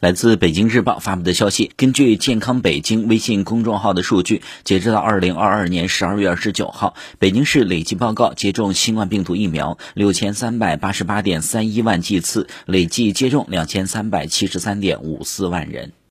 来自北京日报发布的消息根据健康北京微信公众号的数据截止到二零二二年十二月二十九号北京市累计报告接种新冠病毒疫苗六千三百八十八点三一万剂次累计接种两千三百七十三点五四万人。